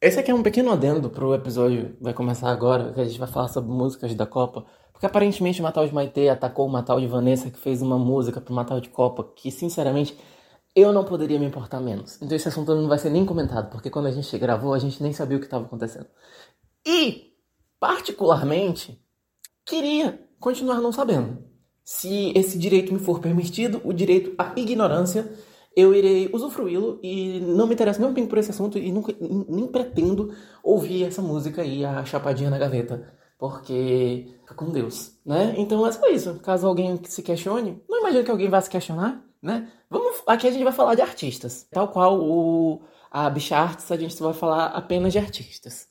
Esse aqui é um pequeno adendo pro episódio vai começar agora, que a gente vai falar sobre músicas da Copa. Porque aparentemente o Matal de Maitê atacou o Matal de Vanessa, que fez uma música pro Matal de Copa, que sinceramente eu não poderia me importar menos. Então esse assunto não vai ser nem comentado, porque quando a gente gravou a gente nem sabia o que estava acontecendo. E, particularmente, queria continuar não sabendo. Se esse direito me for permitido, o direito à ignorância, eu irei usufruí-lo e não me interessa nem um pingo por esse assunto e nunca, nem pretendo ouvir essa música aí, a chapadinha na gaveta, porque fica com Deus, né? Então é só isso. Caso alguém se questione, não imagino que alguém vá se questionar, né? Vamos, aqui a gente vai falar de artistas, tal qual o a Bicha Arts, a gente vai falar apenas de artistas.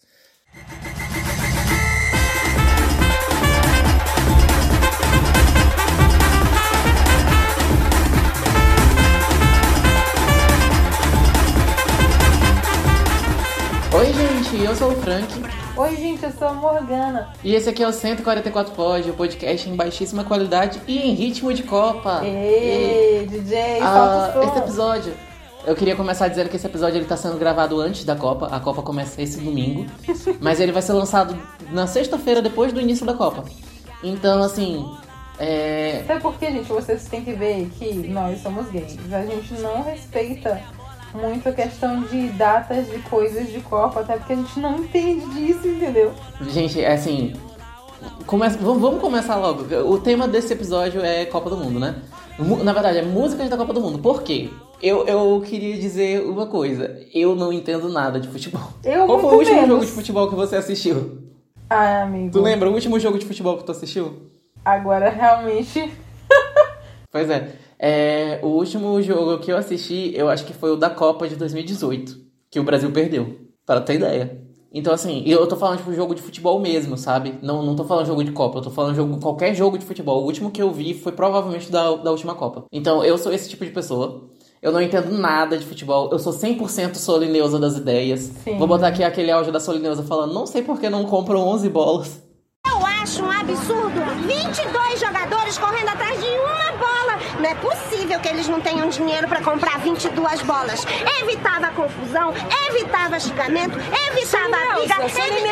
Oi, gente, eu sou o Frank. Oi, gente, eu sou a Morgana. E esse aqui é o 144 Pod, o podcast em baixíssima qualidade e em ritmo de Copa. Ê, DJ, Ah, solta o som. esse episódio. Eu queria começar dizendo que esse episódio ele tá sendo gravado antes da Copa. A Copa começa esse domingo. mas ele vai ser lançado na sexta-feira, depois do início da Copa. Então, assim. É. Sabe por quê, gente? Vocês têm que ver que nós somos gays. A gente não respeita muito a questão de datas de coisas de Copa, até porque a gente não entende disso, entendeu? Gente, é assim. Começa, vamos, começar logo. O tema desse episódio é Copa do Mundo, né? Na verdade, é músicas da Copa do Mundo. Por quê? Eu, eu queria dizer uma coisa. Eu não entendo nada de futebol. Eu Qual foi o último menos. jogo de futebol que você assistiu? Ah, amigo. Tu lembra o último jogo de futebol que tu assistiu? Agora realmente. Pois é. É, o último jogo que eu assisti, eu acho que foi o da Copa de 2018, que o Brasil perdeu, para ter ideia. Então, assim, eu tô falando, tipo, jogo de futebol mesmo, sabe? Não, não tô falando jogo de Copa, eu tô falando jogo, qualquer jogo de futebol. O último que eu vi foi provavelmente da, da última Copa. Então, eu sou esse tipo de pessoa. Eu não entendo nada de futebol. Eu sou 100% Solineusa das ideias. Sim. Vou botar aqui aquele áudio da Solineusa falando, não sei por que não compram 11 bolas. Eu acho um absurdo 22 jogadores correndo atrás de bola. Não é possível que eles não tenham dinheiro para comprar 22 bolas. Evitava confusão, evitava xingamento, evitava briga. evi-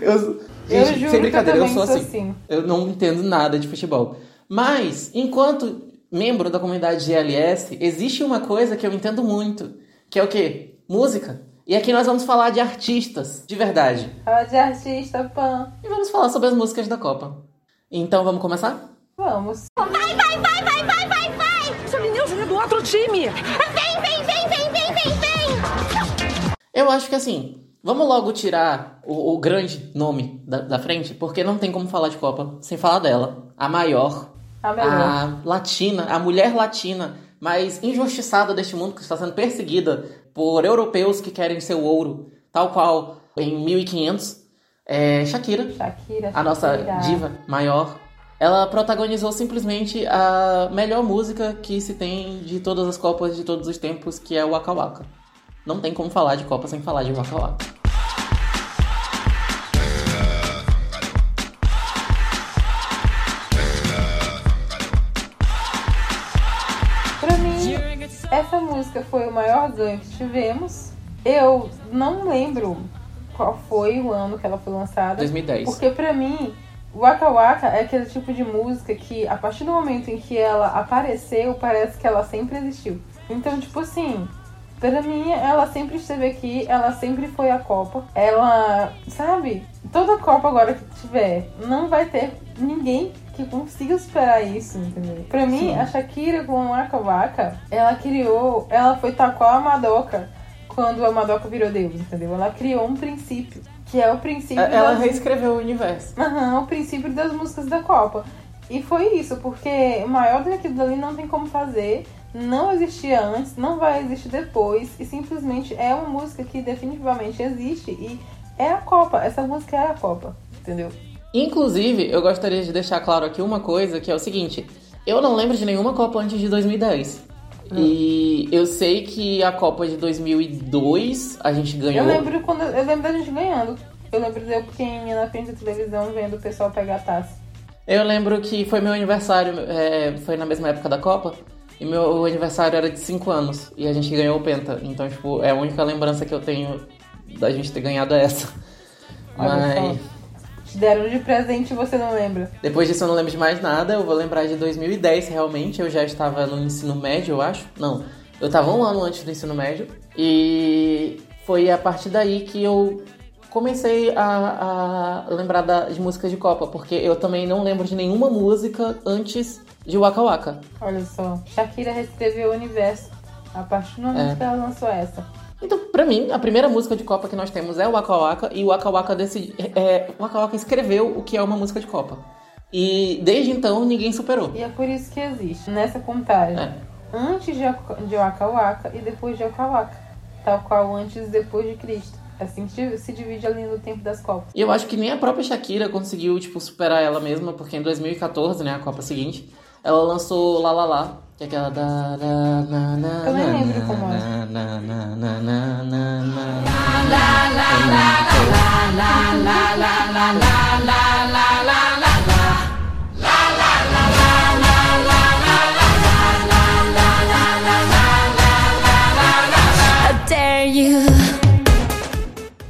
Eu, Eu Gente, juro sem brincadeira, que eu eu sou também assim. sou assim. Eu não entendo nada de futebol. Mas, enquanto membro da comunidade GLS, existe uma coisa que eu entendo muito, que é o quê? Música. E aqui nós vamos falar de artistas, de verdade. Fala de artista, pan. E vamos falar sobre as músicas da Copa. Então, vamos começar? Vamos. Vai, vai, vai, vai, vai, vai, vai! Solineusa é do outro time. Vem, vem, vem, vem, vem, vem, vem! Eu acho que assim, vamos logo tirar o, o grande nome da, da frente, porque não tem como falar de Copa sem falar dela. A maior, A a latina, a mulher latina mais injustiçada deste mundo, que está sendo perseguida por europeus que querem seu ouro, tal qual em 1500, é Shakira, Shakira. a nossa Shakira. diva maior. Ela protagonizou simplesmente a melhor música que se tem de todas as Copas de todos os tempos, que é o Waka Waka. Não tem como falar de Copa sem falar de Waka Waka. Pra mim, essa música foi o maior ganho que tivemos. Eu não lembro qual foi o ano que ela foi lançada. 2010. Porque pra mim, Waka Waka é aquele tipo de música que, a partir do momento em que ela apareceu, parece que ela sempre existiu. Então, tipo assim, pra mim, ela sempre esteve aqui, ela sempre foi a Copa. Ela, sabe, toda Copa agora que tiver, não vai ter ninguém que consiga superar isso, entendeu? Pra mim, Sim. a Shakira com Waka Waka, ela criou, ela foi tal qual a Madoka quando a Madoka virou Deus, entendeu? Ela criou um princípio, que é o princípio Ela das- reescreveu o universo. Aham, o princípio das músicas da Copa. E foi isso, porque maior do que aquilo dali não tem como fazer, não existia antes, não vai existir depois, e simplesmente é uma música que definitivamente existe e é a Copa. Essa música é a Copa, entendeu? Inclusive, eu gostaria de deixar claro aqui uma coisa, que é o seguinte. Eu não lembro de nenhuma Copa antes de 2010. E eu sei que a Copa de 2002 a gente ganhou. Eu lembro quando eu lembro da gente ganhando. Eu lembro de eu pequenininha na frente da televisão vendo o pessoal pegar a taça. Eu lembro que foi meu aniversário, é, foi na mesma época da Copa. E meu aniversário era de 5 anos. E a gente ganhou o Penta. Então, tipo, é a única lembrança que eu tenho da gente ter ganhado essa. Olha Mas. só. Te deram de presente e você não lembra. Depois disso eu não lembro de mais nada, eu vou lembrar de 2010 realmente, eu já estava no ensino médio, eu acho. Não, eu estava um ano antes do ensino médio. E foi a partir daí que eu comecei a, a lembrar das músicas de Copa, porque eu também não lembro de nenhuma música antes de Waka Waka. Olha só. Shakira reescreveu o universo a partir do momento É. que ela lançou essa. Então, pra mim, a primeira música de Copa que nós temos é o Waka Waka, e o Waka Waka, decidi, é, o Waka Waka escreveu o que é uma música de Copa. E desde então ninguém superou. E é por isso que existe nessa contagem. É. Antes de, Waka Waka e depois de Waka Waka. Tal qual antes e depois de Cristo. Assim que se divide ali no tempo das Copas. E eu acho que nem a própria Shakira conseguiu, tipo, superar ela mesma, porque em 2014, né, a Copa seguinte, ela lançou La La La, que é aquela da... da na, na, Eu nem na, lembro na, como é. na, na, na, na, na, na, na. dare you.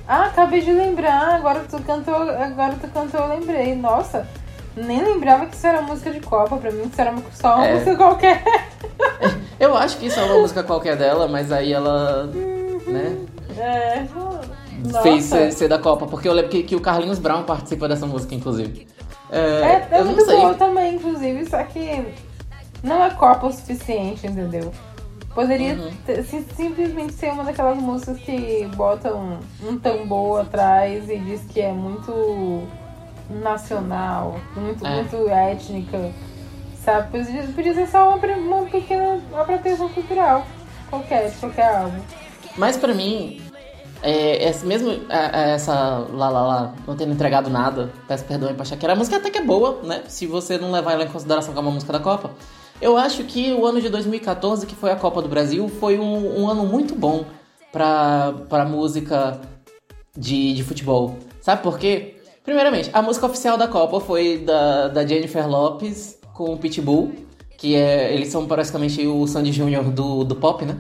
Ah, acabei de lembrar. Agora tu cantou, agora tu cantou, eu lembrei. Nossa, nem lembrava que isso era música de Copa. Pra mim, isso era só uma É. música qualquer. Eu acho que isso é uma música qualquer dela, mas aí ela, né, É. Nossa. fez ser, ser da Copa, porque eu lembro que, que o Carlinhos Brown participa dessa música, inclusive. É, É, é eu não muito sei. boa também, inclusive, só que não é Copa o suficiente, entendeu? Poderia Uhum. ter- sim- simplesmente ser uma daquelas músicas que botam um tambor atrás e diz que é muito nacional, muito, É. muito étnica, sabe? Podia, podia ser só uma, uma pequena apropriação cultural, qualquer, de qualquer álbum. Mas pra mim, é, esse mesmo é, é, essa lá lá lá não tendo entregado nada, peço perdão aí pra Shakira, a música até que é boa, né? Se você não levar ela em consideração como uma música da Copa. Eu acho que o ano de 2014, que foi a Copa do Brasil, foi um, um ano muito bom pra, pra música de, de futebol. Sabe por quê? Primeiramente, a música oficial da Copa foi da, da Jennifer Lopes com o Pitbull, que é, eles são praticamente o Sandy Júnior do, do pop, né?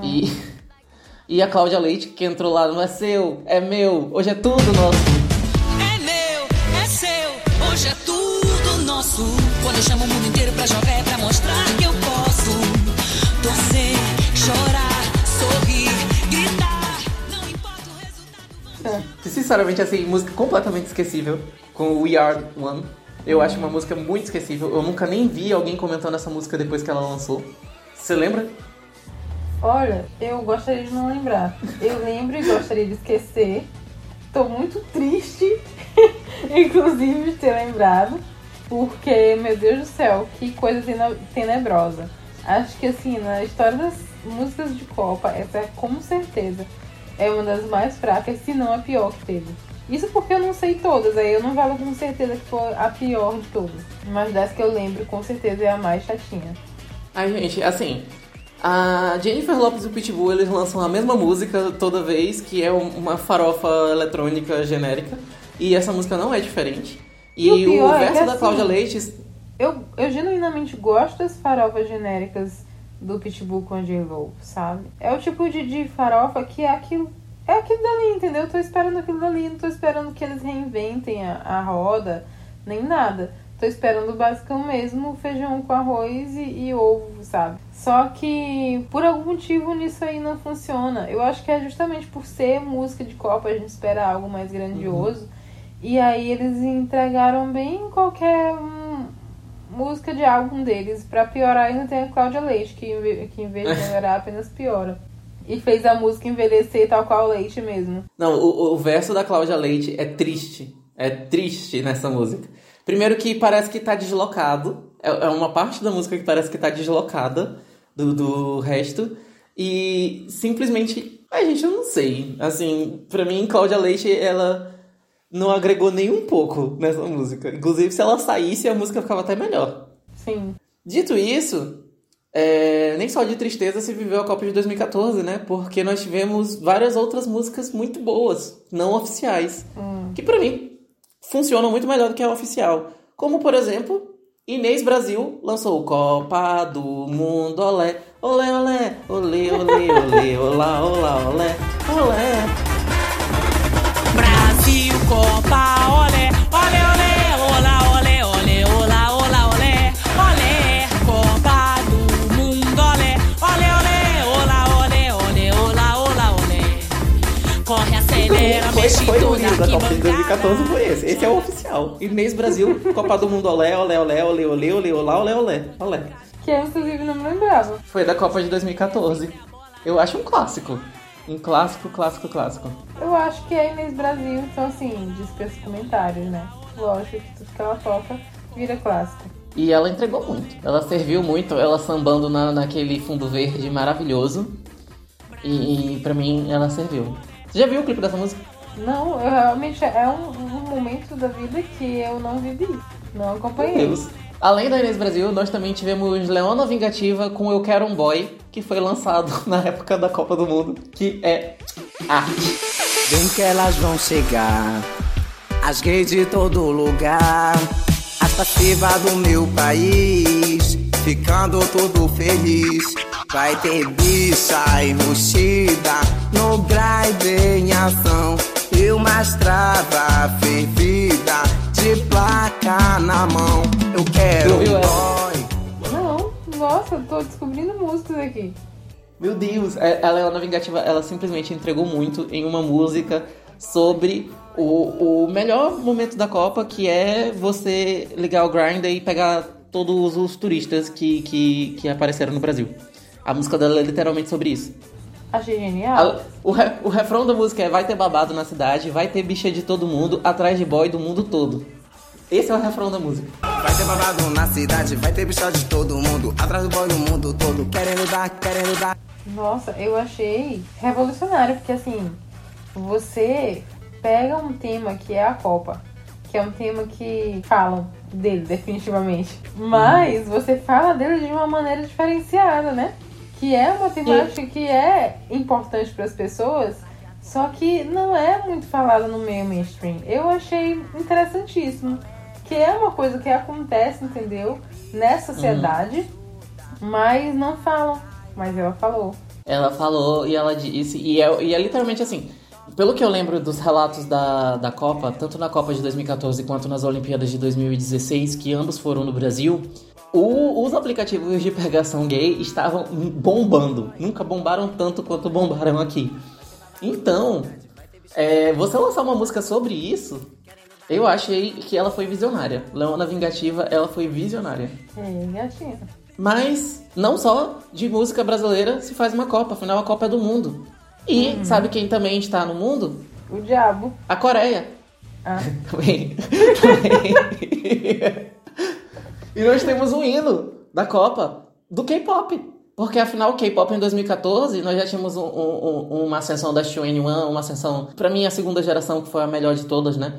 E, e a Cláudia Leite, que entrou lá, não é seu, é meu, hoje é tudo nosso. É meu, é seu, hoje é tudo nosso. Quando eu chamo o mundo inteiro pra jogar é pra mostrar que eu posso. Torcer, resultado. Sinceramente, assim, música completamente esquecível com We Are One. Eu acho uma música muito esquecível. Eu nunca nem vi alguém comentando essa música depois que ela lançou. Você lembra? Olha, eu gostaria de não lembrar. Eu lembro e gostaria de esquecer. Tô muito triste, inclusive, de ter lembrado. Porque, meu Deus do céu, que coisa tene- tenebrosa. Acho que, assim, na história das músicas de Copa, essa é com certeza é uma das mais fracas, se não a pior que teve. Isso porque eu não sei todas, aí eu não falo com certeza que foi a pior de todas. Mas das que eu lembro, com certeza é a mais chatinha. Ai, gente, assim, a Jennifer Lopez e o Pitbull, eles lançam a mesma música toda vez, que é um- uma farofa eletrônica genérica, e essa música não é diferente. E, E o o é verso da assim, Cláudia Leite, Eu, eu genuinamente gosto das farofas genéricas do Pitbull com a J-Lo, sabe? É o tipo de, de farofa que é aquilo. É aquilo dali, entendeu? Eu tô esperando aquilo dali, não tô esperando que eles reinventem a, a roda, nem nada. Tô esperando o basicão mesmo, feijão com arroz e, e ovo, sabe? Só que por algum motivo nisso aí não funciona. Eu acho que é justamente por ser música de Copa, a gente espera algo mais grandioso. E aí eles entregaram bem qualquer hum, música de álbum deles. Pra piorar ainda tem a Cláudia Leite, que, que em vez de melhorar apenas piora. E fez a música envelhecer tal qual Leite mesmo. Não, o, o verso da Cláudia Leite é triste. É triste nessa música. Primeiro que parece que tá deslocado. É, é uma parte da música que parece que tá deslocada do, do resto. E simplesmente. Ai, gente, eu não sei. Assim, pra mim, Cláudia Leite, ela não agregou nem um pouco nessa música. Inclusive, se ela saísse, a música ficava até melhor. Sim. Dito isso, é, nem só de tristeza se viveu a Copa de 2014, né? Porque nós tivemos várias outras músicas muito boas, não oficiais, que pra mim funcionam muito melhor do que a oficial. Como, por exemplo, Inês Brasil lançou Copa do Mundo, olé, olé, olé, olé, olé, olé, olá, olá, olé, olé. Brasil, Copa, olé, olé, olé, olá, olé, olé, olá, olá, olé, olé, Copa do Mundo, olé, olé, olé, olá, olé, olé, olá, olá, olé. Corre, acelera, Foi, mexe foi o tudo aqui, Copa de 2014, foi esse. Esse é o oficial. Inês Brasil, Copa do Mundo, olé, olé, olé, olé, olé, olé, olá, olé, olé, olé. Que eu, inclusive, não me lembrava. Foi da Copa de 2014. Eu acho um clássico. Um clássico, clássico, clássico. Eu acho que é Inês Brasil, então assim, dispensa comentários, né? Lógico que tudo que ela toca vira clássico. E ela entregou muito. Ela serviu muito, ela sambando na, naquele fundo verde maravilhoso. E, e pra mim ela serviu. Você já viu o clipe dessa música? Não, eu realmente é um, um momento da vida que eu não vivi. Não Meu acompanhei. Deus. Além da Inês Brasil, nós também tivemos Leona Vingativa com Eu Quero um Boy, que foi lançado na época da Copa do Mundo, que é arte. Bem que elas vão chegar, as gays de todo lugar, as passivas do meu país, ficando todo feliz. Vai ter bicha embustida no grind em ação e uma estrada fervida de placa na mão. Eu quero boy. Não, nossa, eu tô descobrindo músicas aqui. Meu Deus, é- a Leona Vingativa, ela simplesmente entregou muito em uma música sobre o, o melhor momento da Copa, que é você ligar o Grindr e pegar todos os turistas que, que, que apareceram no Brasil. A música dela é literalmente sobre isso. Achei genial. A- o, re- o refrão da música é vai ter babado na cidade, vai ter bicha de todo mundo, atrás de boy do mundo todo. Esse é o refrão da música. Vai ter babado na cidade, vai ter bicha de todo mundo, atrás do boy do mundo todo, querendo dar, querendo dar. Nossa, eu achei revolucionário, porque assim, você pega um tema que é a Copa, que é um tema que falam dele, definitivamente. Mas você fala dele de uma maneira diferenciada, né? Que é uma temática que é importante para as pessoas, só que não é muito falada no meio mainstream. Eu achei interessantíssimo. Que é uma coisa que acontece, entendeu? Nessa sociedade, mas não falam. Mas ela falou. Ela falou e ela disse, e é, e é literalmente assim. Pelo que eu lembro dos relatos da, da Copa, tanto na Copa de 2014 quanto nas Olimpíadas de 2016, que ambos foram no Brasil, o- os aplicativos de pegação gay estavam bombando. Nunca bombaram tanto quanto bombaram aqui. Então, é, você lançar uma música sobre isso, eu achei que ela foi visionária. Leona Vingativa, ela foi visionária. É. Mas não só de música brasileira se faz uma Copa, afinal a Copa é do mundo. E sabe quem também está no mundo? O diabo. A Coreia. Ah, Também. Também. e nós temos um hino da Copa do K-pop. Porque afinal o K-pop em 2014 nós já tínhamos um- um- um- uma ascensão da One, uma ascensão, pra mim a segunda geração que foi a melhor de todas, né?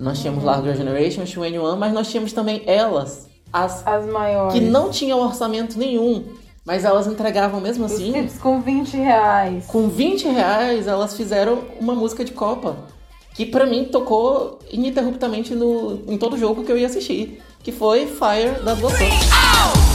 Nós tínhamos Girl Generation, One, mas nós tínhamos também elas, as as maiores. que não tinham orçamento nenhum, mas elas entregavam mesmo Os assim. com 20 reais. Com 20 reais, elas fizeram uma música de Copa. Que pra mim tocou ininterruptamente no, em todo jogo que eu ia assistir. Que foi Fire das Gostoso.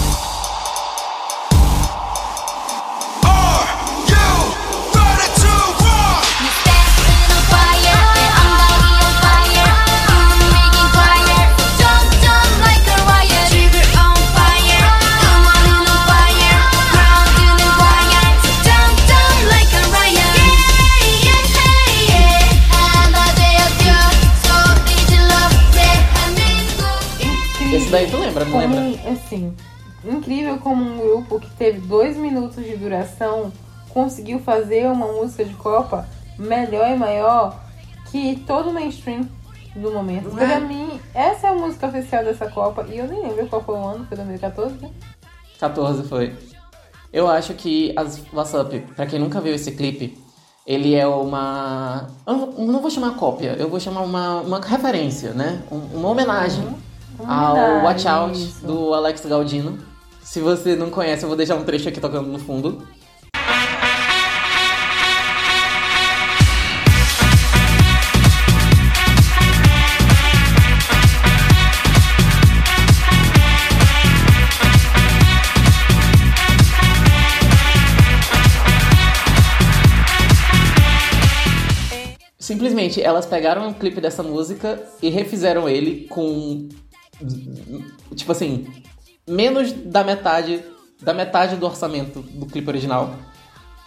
Assim, incrível como um grupo que teve dois minutos de duração conseguiu fazer uma música de Copa melhor e maior que todo o mainstream do momento. Não é? Pra mim, essa é a música oficial dessa Copa. E eu nem lembro qual foi o ano, foi 2014, né? 14 foi. Eu acho que as WhatsApp, pra quem nunca viu esse clipe, ele é uma. Eu não, vou chamar cópia, eu vou chamar uma, uma referência, né? Um- uma homenagem Uma ah, ao Watch Out isso. do Alex Galdino. Se você não conhece, eu vou deixar um trecho aqui tocando no fundo. Simplesmente, elas pegaram um clipe dessa música e refizeram ele com Tipo assim, menos da metade. Da metade do orçamento do clipe original.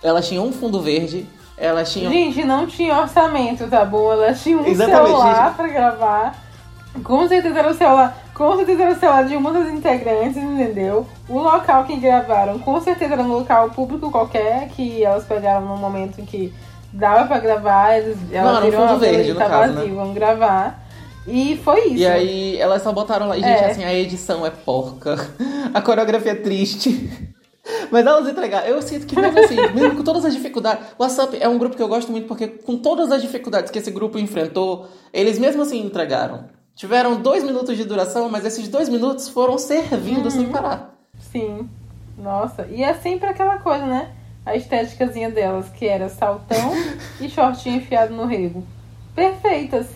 Elas tinham um fundo verde, elas tinham. Gente, não tinha orçamento, tá bom? Elas tinham um Exatamente, celular gente. pra gravar. Com certeza era o celular. Com certeza era o celular de uma das integrantes, entendeu? O local que gravaram, com certeza era um local público qualquer, que elas pegaram num momento em que dava pra gravar, eles, elas era um viram fundo "Ah, beleza, verde, no tá caso, vazio, né?" vamos gravar. E foi isso. E aí elas só botaram lá. E, gente, É. assim, a edição é porca. A coreografia é triste. Mas elas entregaram. Eu sinto que mesmo assim, mesmo com todas as dificuldades. O WhatsApp é um grupo que eu gosto muito porque, com todas as dificuldades que esse grupo enfrentou, eles mesmo assim entregaram. Tiveram dois minutos de duração, mas esses dois minutos foram servindo Uhum. sem parar. Sim. Nossa. E é sempre aquela coisa, né? A estéticazinha delas, que era saltão e shortinho enfiado no rego. Perfeitas.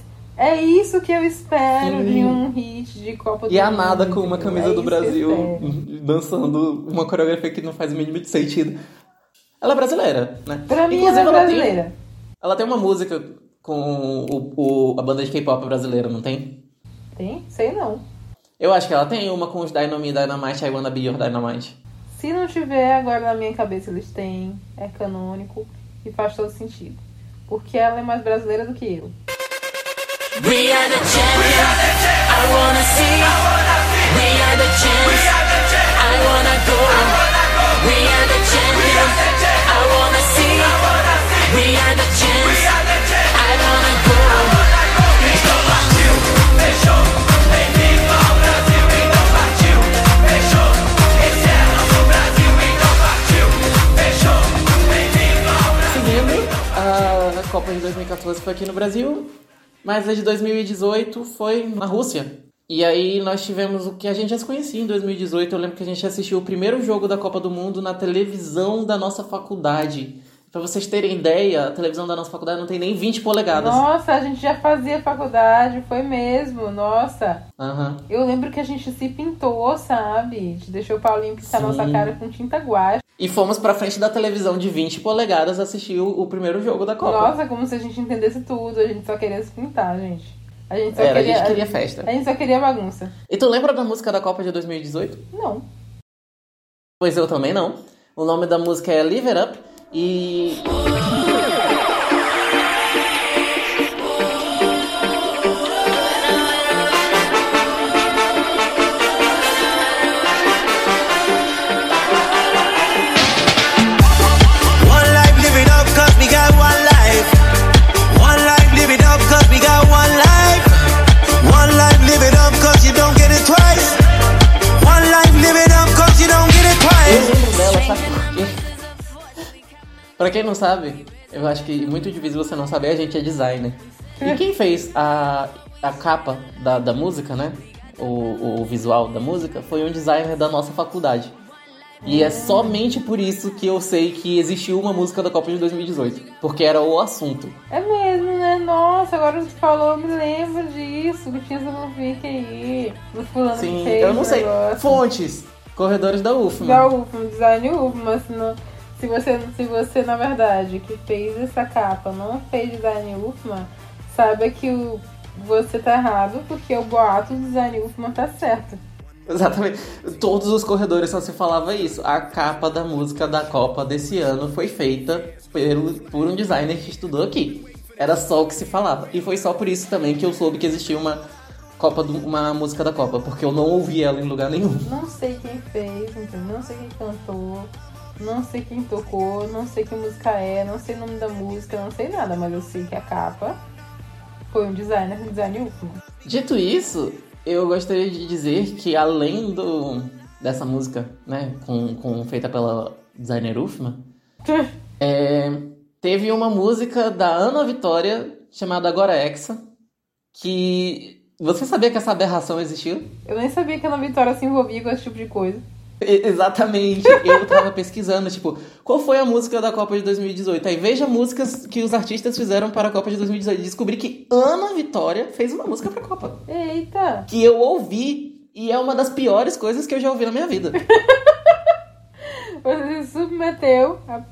É isso que eu espero Sim. de um hit de Copa do E a nada com uma camisa É do Brasil dançando uma coreografia que não faz o mínimo de sentido. Ela é brasileira, né? Pra mim, Inclusive, ela é ela tem- brasileira. Ela tem uma música com o, o- a banda de K-pop brasileira, não tem? Tem? Sei não. Eu acho que ela tem uma com os Dynamite Dynamite, I Wanna Be Your Dynamite. Se não tiver, agora na minha cabeça eles têm. É canônico e faz todo sentido. Porque ela é mais brasileira do que eu. We are the champions. I wanna see. We are the champs. I wanna go. We are the champions. I wanna see. We are the champs. Seguindo, a Copa de 2014 foi aqui no Brasil, mas a de 2018 foi na Rússia. E aí nós tivemos o que a gente já se conhecia em 2018. Eu lembro que a gente assistiu o primeiro jogo da Copa do Mundo na televisão da nossa faculdade. Pra vocês terem ideia, a televisão da nossa faculdade não tem nem 20 polegadas. Nossa, a gente já fazia faculdade, foi mesmo. Nossa. Aham. Eu lembro que a gente se pintou, sabe? A gente deixou o Paulinho pintar Sim. nossa cara com tinta guache. E fomos pra frente da televisão de 20 polegadas assistir o, o primeiro jogo da Copa. Nossa, como se a gente entendesse tudo. A gente só queria se pintar, gente. A gente só Era, a queria. gente queria festa. A gente só queria bagunça. E tu lembra da música da Copa de 2018? Não. Pois eu também não. O nome da música é Live It Up e. pra quem não sabe, eu acho que muito difícil você não saber, a gente é designer. E quem fez a, a capa da, da música, né? O, o visual da música foi um designer da nossa faculdade. E é somente por isso que eu sei que existiu uma música da Copa de 2018. Porque era o assunto. É mesmo, né? Nossa, agora que tu falou, eu me lembro disso. Que tinha essa fanfic aí. Do fulano que Sim, fez eu não sei. negócio. Fontes. Corredores da UFMA. Da UFMA, design UFMA, não, se, você, se você, na verdade, que fez essa capa não fez design UFMA, saiba que o, você tá errado, porque o boato do design UFMA tá certo. Exatamente. Todos os corredores só se falava isso. A capa da música da Copa desse ano foi feita pelo, por um designer que estudou aqui. Era só o que se falava. E foi só por isso também que eu soube que existia uma Copa do- uma música da Copa, porque eu não ouvi ela em lugar nenhum. Não sei quem fez? Não sei quem cantou, não sei quem tocou, não sei que música é, não sei o nome da música, não sei nada, mas eu sei que a capa foi um designer, um design UFMA. Dito isso, eu gostaria de dizer que além do dessa música, né, com, com- feita pela designer Ufma, é, teve uma música da Ana Vitória chamada Agora Exa, que você sabia que essa aberração existiu? Eu nem sabia que a Ana Vitória se envolvia com esse tipo de coisa. Exatamente. Eu tava pesquisando, tipo, qual foi a música da Copa de 2018? Aí veja músicas que os artistas fizeram para a Copa de 2018. E Descobri que Ana Vitória fez uma música pra Copa. Eita! Que eu ouvi e é uma das piores coisas que eu já ouvi na minha vida. Você se submeteu a,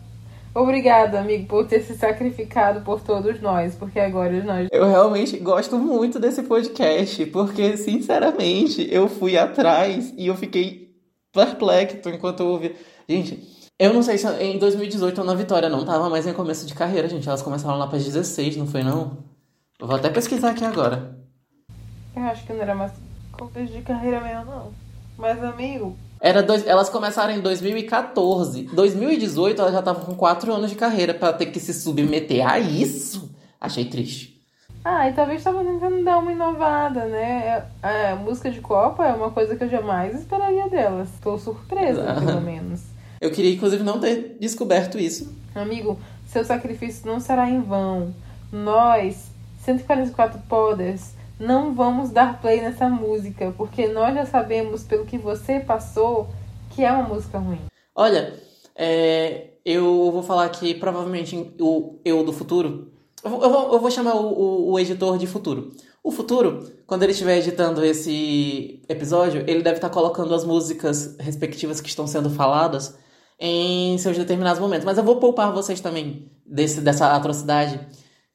Obrigada, amigo, por ter se sacrificado por todos nós, porque agora nós. Eu realmente gosto muito desse podcast, porque, sinceramente, eu fui atrás e eu fiquei perplexo enquanto eu ouvi. Gente, eu não sei se em 2018 a Ana Vitória não tava mais em começo de carreira, gente. Elas começaram lá para 16, não foi não? Eu vou até pesquisar aqui agora. Eu acho que não era mais começo de carreira mesmo, não. Mas, amigo, Era dois, elas começaram em 2014. 2018 elas já estavam com 4 anos de carreira pra ter que se submeter a isso. Achei triste. Ah, e talvez tava tentando dar uma inovada, né? É, A música de Copa é uma coisa que eu jamais esperaria delas. Tô surpresa, Ah. pelo menos. Eu queria, inclusive, não ter descoberto isso. Amigo, seu sacrifício não será em vão. Nós, 144 Podders, não vamos dar play nessa música, porque nós já sabemos, pelo que você passou, que é uma música ruim. Olha, é, eu vou falar aqui, provavelmente, o eu do futuro. Eu vou, eu vou, chamar o, o- o editor de futuro. O futuro, quando ele estiver editando esse episódio, ele deve estar colocando as músicas respectivas que estão sendo faladas em seus determinados momentos. Mas eu vou poupar vocês também desse, dessa atrocidade,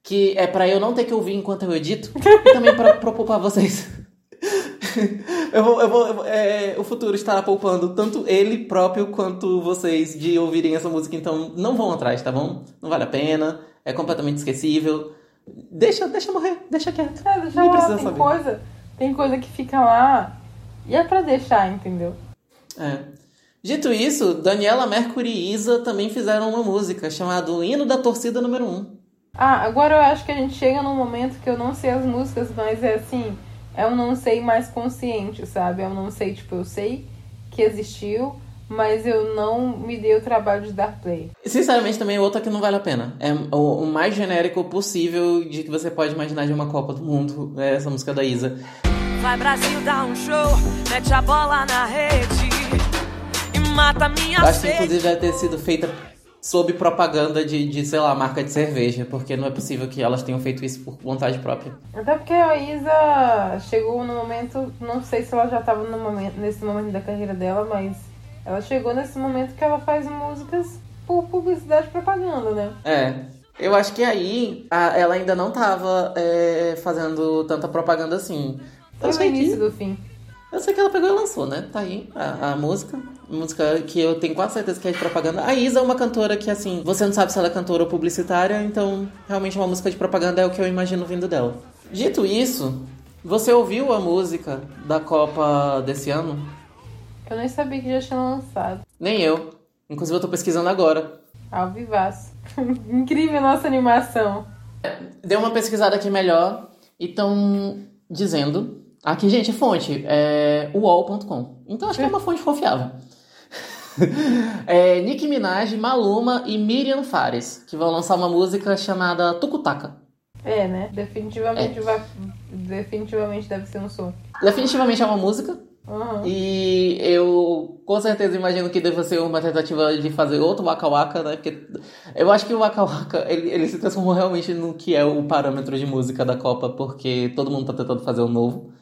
que é pra eu não ter que ouvir enquanto eu edito, e também pra poupar vocês. Eu vou, eu vou, é, o futuro estará poupando tanto ele próprio quanto vocês de ouvirem essa música, então não vão atrás, tá bom? Não vale a pena, é completamente esquecível. Deixa, deixa morrer, deixa quieto. É, deixa Nem lá, precisa tem saber. coisa, tem coisa que fica lá e é pra deixar, entendeu? É. Dito isso, Daniela Mercury e Isa também fizeram uma música chamada Hino da Torcida Número 1. Ah, agora eu acho que a gente chega num momento que eu não sei as músicas, mas é assim, é um não sei mais consciente, sabe? É um não sei, tipo, eu sei que existiu, mas eu não me dei o trabalho de dar play. Sinceramente, também outra que não vale a pena. É o, o mais genérico possível de que você pode imaginar de uma Copa do Mundo. É essa música da Isa. Vai Brasil, dá um show, mete a bola na rede e mata minha Eu acho que inclusive deve ter sido feita sob propaganda de, de, sei lá, marca de cerveja, porque não é possível que elas tenham feito isso por vontade própria. Até porque a Isa chegou no momento, não sei se ela já estava no momento, nesse momento da carreira dela, mas ela chegou nesse momento que ela faz músicas por publicidade e propaganda, né? É. Eu acho que aí a- ela ainda não tava é, fazendo tanta propaganda assim. Foi o sei, início que, do fim. Eu sei que ela pegou e lançou, né? Tá aí a, a música. Música que eu tenho quase certeza que é de propaganda. A Isa é uma cantora que, assim, você não sabe se ela é cantora ou publicitária, então realmente uma música de propaganda é o que eu imagino vindo dela. Dito isso, você ouviu a música da Copa desse ano? Eu nem sabia que já tinha lançado. Nem eu. Inclusive eu tô pesquisando agora. Ao vivaço. Incrível nossa animação. Dei uma pesquisada aqui melhor e estão dizendo. Aqui, gente, fonte é uol.com. Então acho que é uma fonte confiável. é, Nicki Minaj, Maluma e Miriam Fares, que vão lançar uma música chamada Tucutaca. É, né? Definitivamente vai. Definitivamente deve ser um som. Definitivamente é uma música. Aham. E eu com certeza imagino que deva ser uma tentativa de fazer outro Waka Waka, né? Porque eu acho que o Waka Waka ele, ele se transformou realmente no que é o parâmetro de música da Copa, porque todo mundo tá tentando fazer o novo.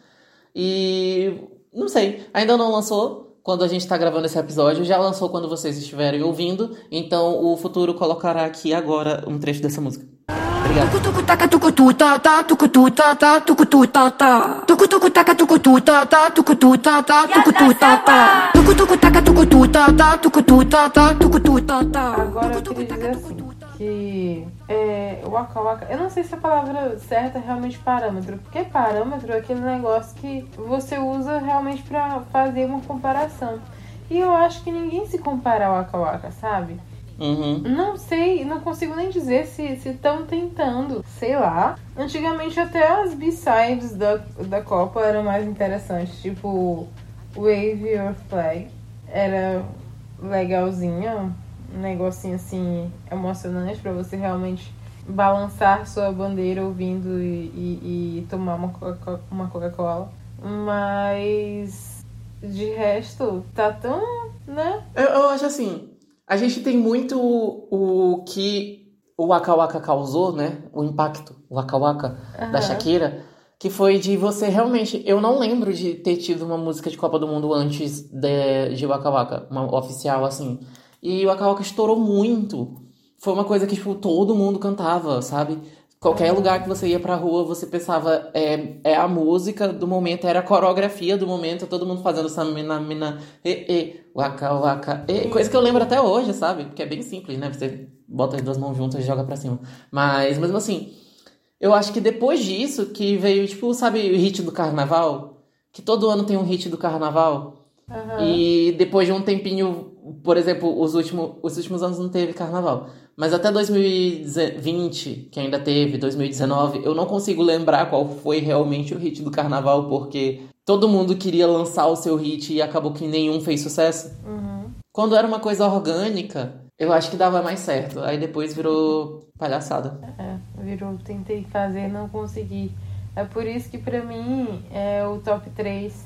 E não sei, ainda não lançou quando a gente tá gravando esse episódio, já lançou quando vocês estiverem ouvindo, então o futuro colocará aqui agora um trecho dessa música. Obrigado. Tá tá tá tá tá tá tá tá tá tá tá tá tá tá tá tá tá tá Agora eu queria dizer assim, que é, Waka Waka, eu não sei se a palavra certa é realmente parâmetro, porque parâmetro é aquele negócio que você usa realmente pra fazer uma comparação. E eu acho que ninguém se compara ao Waka Waka, sabe? Uhum. Não sei, não consigo nem dizer se estão tentando. Sei lá. Antigamente até as B-sides da, da Copa eram mais interessantes. Tipo, Wave Your Flag. Era legalzinha. Um negocinho assim emocionante pra você realmente balançar sua bandeira ouvindo e, e- e tomar uma Coca- uma Coca-Cola. Mas de resto, tá tão, né? Eu, eu acho assim, a gente tem muito o, o que o Waka Waka causou, né? O impacto, o Waka Waka da Aham. Shakira, que foi de você realmente. Eu não lembro de ter tido uma música de Copa do Mundo antes de, de Waka Waka, uma oficial assim. E o Waka estourou muito. foi uma coisa que, tipo, todo mundo cantava, sabe? Qualquer lugar que você ia pra rua, você pensava, é, é a música do momento, era a coreografia do momento, todo mundo fazendo essa mina, mina, e, e, waka, waka, e. Coisa que eu lembro até hoje, sabe? Porque é bem simples, né? Você bota as duas mãos juntas e joga pra cima. Mas, mesmo assim, eu acho que depois disso que veio, tipo, sabe o hit do carnaval? Que todo ano tem um hit do carnaval. E depois de um tempinho, por exemplo, os últimos, os últimos anos não teve carnaval. Mas até 2020, que ainda teve, 2019, eu não consigo lembrar qual foi realmente o hit do carnaval, porque todo mundo queria lançar o seu hit e acabou que nenhum fez sucesso. Quando era uma coisa orgânica, eu acho que dava mais certo. Aí depois virou palhaçada. É, virou, tentei fazer, não consegui. É por isso que pra mim é o top 3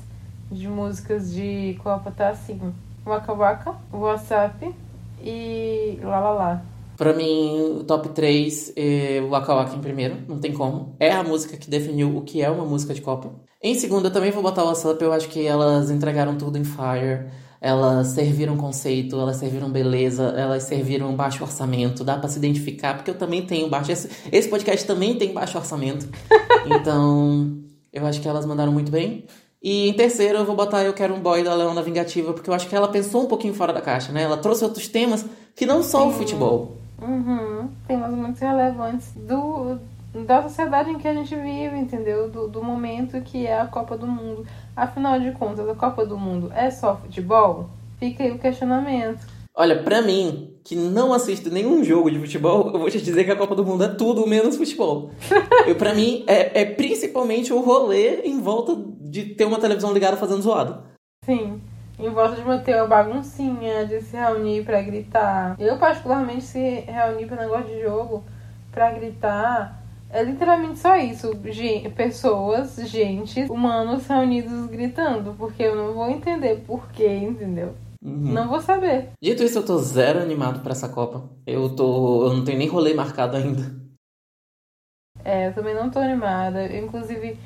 de músicas de Copa tá assim. Waka Waka, WhatsApp e Lá. Pra mim, o top 3 é o Waka Waka em primeiro, não tem como. É a música que definiu o que é uma música de Copa. Em segunda, eu também vou botar o WhatsApp, eu acho que elas entregaram tudo em Fire. Elas serviram conceito, elas serviram beleza, elas serviram baixo orçamento, dá pra se identificar, porque eu também tenho baixo. Esse, esse podcast também tem baixo orçamento. Então, eu acho que elas mandaram muito bem. E em terceiro, eu vou botar Eu Quero um Boy da Leona Vingativa, porque eu acho que ela pensou um pouquinho fora da caixa, né? Ela trouxe outros temas que não só o futebol. Uhum. Temas muito relevantes do, da sociedade em que a gente vive, entendeu? Do, do momento que é a Copa do Mundo. Afinal de contas, a Copa do Mundo é só futebol? Fica aí o questionamento. Olha, pra mim, que não assisto nenhum jogo de futebol, eu vou te dizer que a Copa do Mundo é tudo menos futebol. eu, pra mim, é, é principalmente o rolê em volta de ter uma televisão ligada fazendo zoado. Sim. Em volta de manter uma baguncinha, de se reunir pra gritar. Eu, particularmente, se reunir pra negócio de jogo, pra gritar, é literalmente só isso. Gen- pessoas, gente, humanos reunidos gritando. Porque eu não vou entender porquê, entendeu? Não vou saber. Dito isso, eu tô zero animado pra essa Copa. Eu tô. Eu não tenho nem rolê marcado ainda. É, eu também não tô animada. Eu, Inclusive,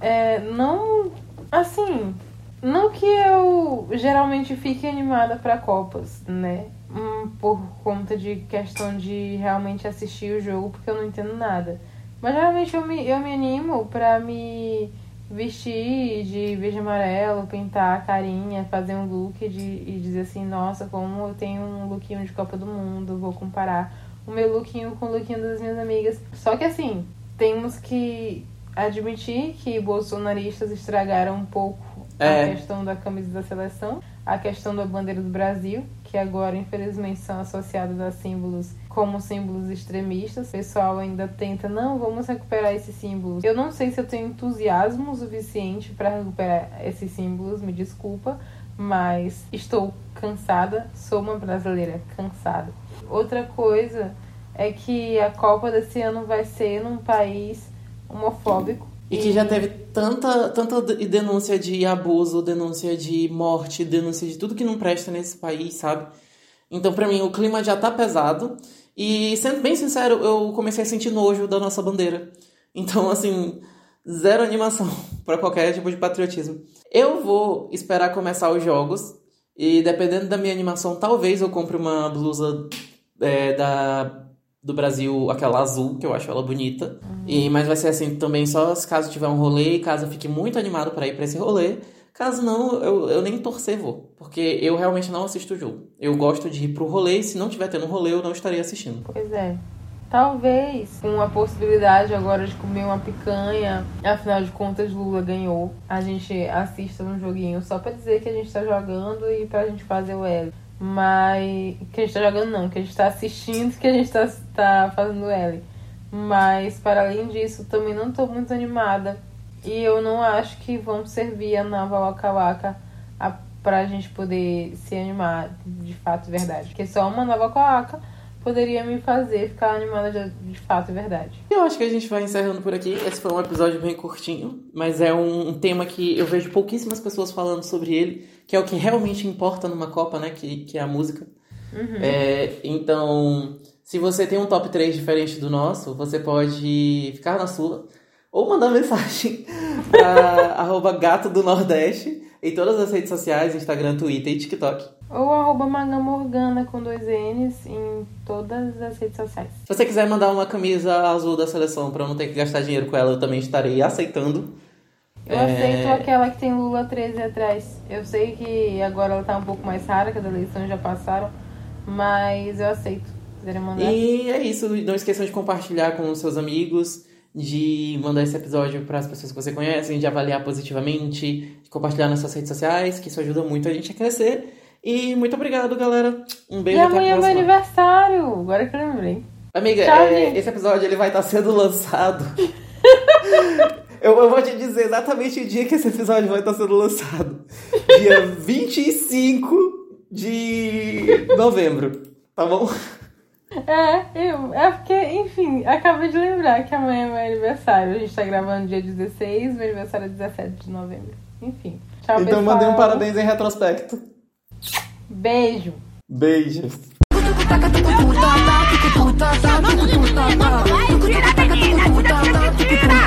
é, não. Assim. Não que eu geralmente fique animada pra Copas, né? Hum, por conta de questão de realmente assistir o jogo, porque eu não entendo nada. Mas geralmente eu me, eu me animo pra me vestir de verde e amarelo, pintar a carinha, fazer um look de, e dizer assim, nossa, como eu tenho um lookinho de Copa do Mundo, vou comparar o meu lookinho com o lookinho das minhas amigas. Só que assim, temos que admitir que bolsonaristas estragaram um pouco É. a questão da camisa da seleção, a questão da bandeira do Brasil, que agora infelizmente são associadas a símbolos como símbolos extremistas. O pessoal ainda tenta, não, vamos recuperar esses símbolos. Eu não sei se eu tenho entusiasmo suficiente para recuperar esses símbolos, me desculpa, mas estou cansada, sou uma brasileira cansada. Outra coisa é que a Copa desse ano vai ser num país homofóbico. E que já teve tanta, tanta de- denúncia de abuso, denúncia de morte, denúncia de tudo que não presta nesse país, sabe? Então, pra mim, o clima já tá pesado. E, sendo bem sincero, eu comecei a sentir nojo da nossa bandeira. Então, assim, zero animação pra qualquer tipo de patriotismo. Eu vou esperar começar os jogos. E, dependendo da minha animação, talvez eu compre uma blusa é, da, do Brasil, aquela azul, que eu acho ela bonita. E, mas vai ser assim também só se caso tiver um rolê e caso eu fique muito animado pra ir pra esse rolê. Caso não, eu, eu nem torcer vou. Porque eu realmente não assisto o jogo. Eu gosto de ir pro rolê e se não tiver tendo rolê, eu não estaria assistindo. Pois é. Talvez com a possibilidade agora de comer uma picanha, afinal de contas Lula ganhou. A gente assista um joguinho só pra dizer que a gente tá jogando e pra gente fazer o L. Mas. Que a gente tá jogando não, que a gente tá assistindo que a gente tá, tá fazendo L. Mas para além disso, também não tô muito animada. E eu não acho que vão servir a nova Waka Waka a, pra gente poder se animar de fato verdade. Porque só uma nova Waka Waka poderia me fazer ficar animada de, de fato e verdade. Eu acho que a gente vai encerrando por aqui. Esse foi um episódio bem curtinho, mas é um, um tema que eu vejo pouquíssimas pessoas falando sobre ele, que é o que realmente importa numa Copa, né? Que, que é a música. É, então, se você tem um top 3 diferente do nosso, você pode ficar na sua ou mandar mensagem pra arroba gato do Nordeste em todas as redes sociais, Instagram, Twitter e TikTok. Ou arroba Magamorgana com dois N's em todas as redes sociais. Se você quiser mandar uma camisa azul da seleção pra eu não ter que gastar dinheiro com ela, eu também estarei aceitando. Eu É. aceito aquela que tem Lula 13 atrás. Eu sei que agora ela tá um pouco mais rara, que as eleições já passaram, mas eu aceito. E é isso. Não esqueçam de compartilhar com os seus amigos, de mandar esse episódio para as pessoas que você conhece, de avaliar positivamente, de compartilhar nas suas redes sociais, que isso ajuda muito a gente a crescer. E muito obrigado, galera. Um E beijo até a amanhã é meu aniversário, agora que eu lembrei. Amiga, Tchau, é, esse episódio ele vai estar sendo lançado. eu, eu vou te dizer exatamente o dia que esse episódio vai estar sendo lançado. Dia 25 de novembro. Tá bom? É, eu, é porque, enfim, acabei de lembrar que amanhã é meu aniversário. A gente tá gravando dia 16, meu aniversário é 17 de novembro. Enfim. Tchau, então pessoal. mandei um parabéns em retrospecto. Beijo. Beijo. Tira.